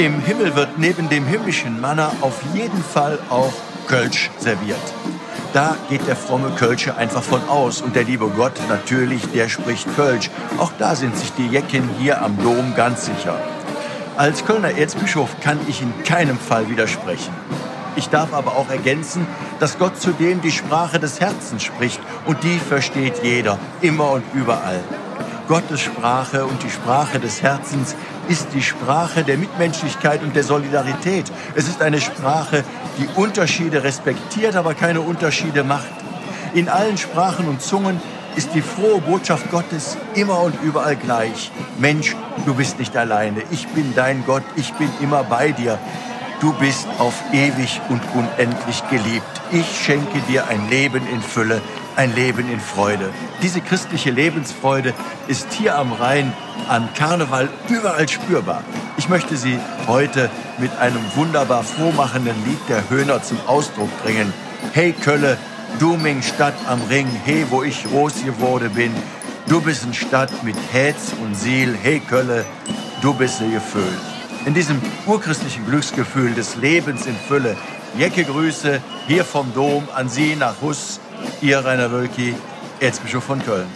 Im Himmel wird neben dem himmlischen Manna auf jeden Fall auch Kölsch serviert. Da geht der fromme Kölsche einfach von aus. Und der liebe Gott natürlich, der spricht Kölsch. Auch da sind sich die Jecken hier am Dom ganz sicher. Als Kölner Erzbischof kann ich in keinem Fall widersprechen. Ich darf aber auch ergänzen, dass Gott zudem die Sprache des Herzens spricht und die versteht jeder, immer und überall. Gottes Sprache und die Sprache des Herzens ist die Sprache der Mitmenschlichkeit und der Solidarität. Es ist eine Sprache, die Unterschiede respektiert, aber keine Unterschiede macht. In allen Sprachen und Zungen ist die frohe Botschaft Gottes immer und überall gleich. Mensch, du bist nicht alleine. Ich bin dein Gott. Ich bin immer bei dir. Du bist auf ewig und unendlich geliebt. Ich schenke dir ein Leben in Fülle, ein Leben in Freude. Diese christliche Lebensfreude ist hier am Rhein an Karneval überall spürbar. Ich möchte sie heute mit einem wunderbar frohmachenden Lied der Höhner zum Ausdruck bringen. Hey Kölle, du Ming Stadt am Ring, hey wo ich groß geworden bin. Du bist eine Stadt mit Herz und Seel, hey Kölle, du bist gefüllt in diesem urchristlichen Glücksgefühl des Lebens in Fülle. Jecke Grüße hier vom Dom an Sie nach Huss, Ihr Rainer Wölki, Erzbischof von Köln.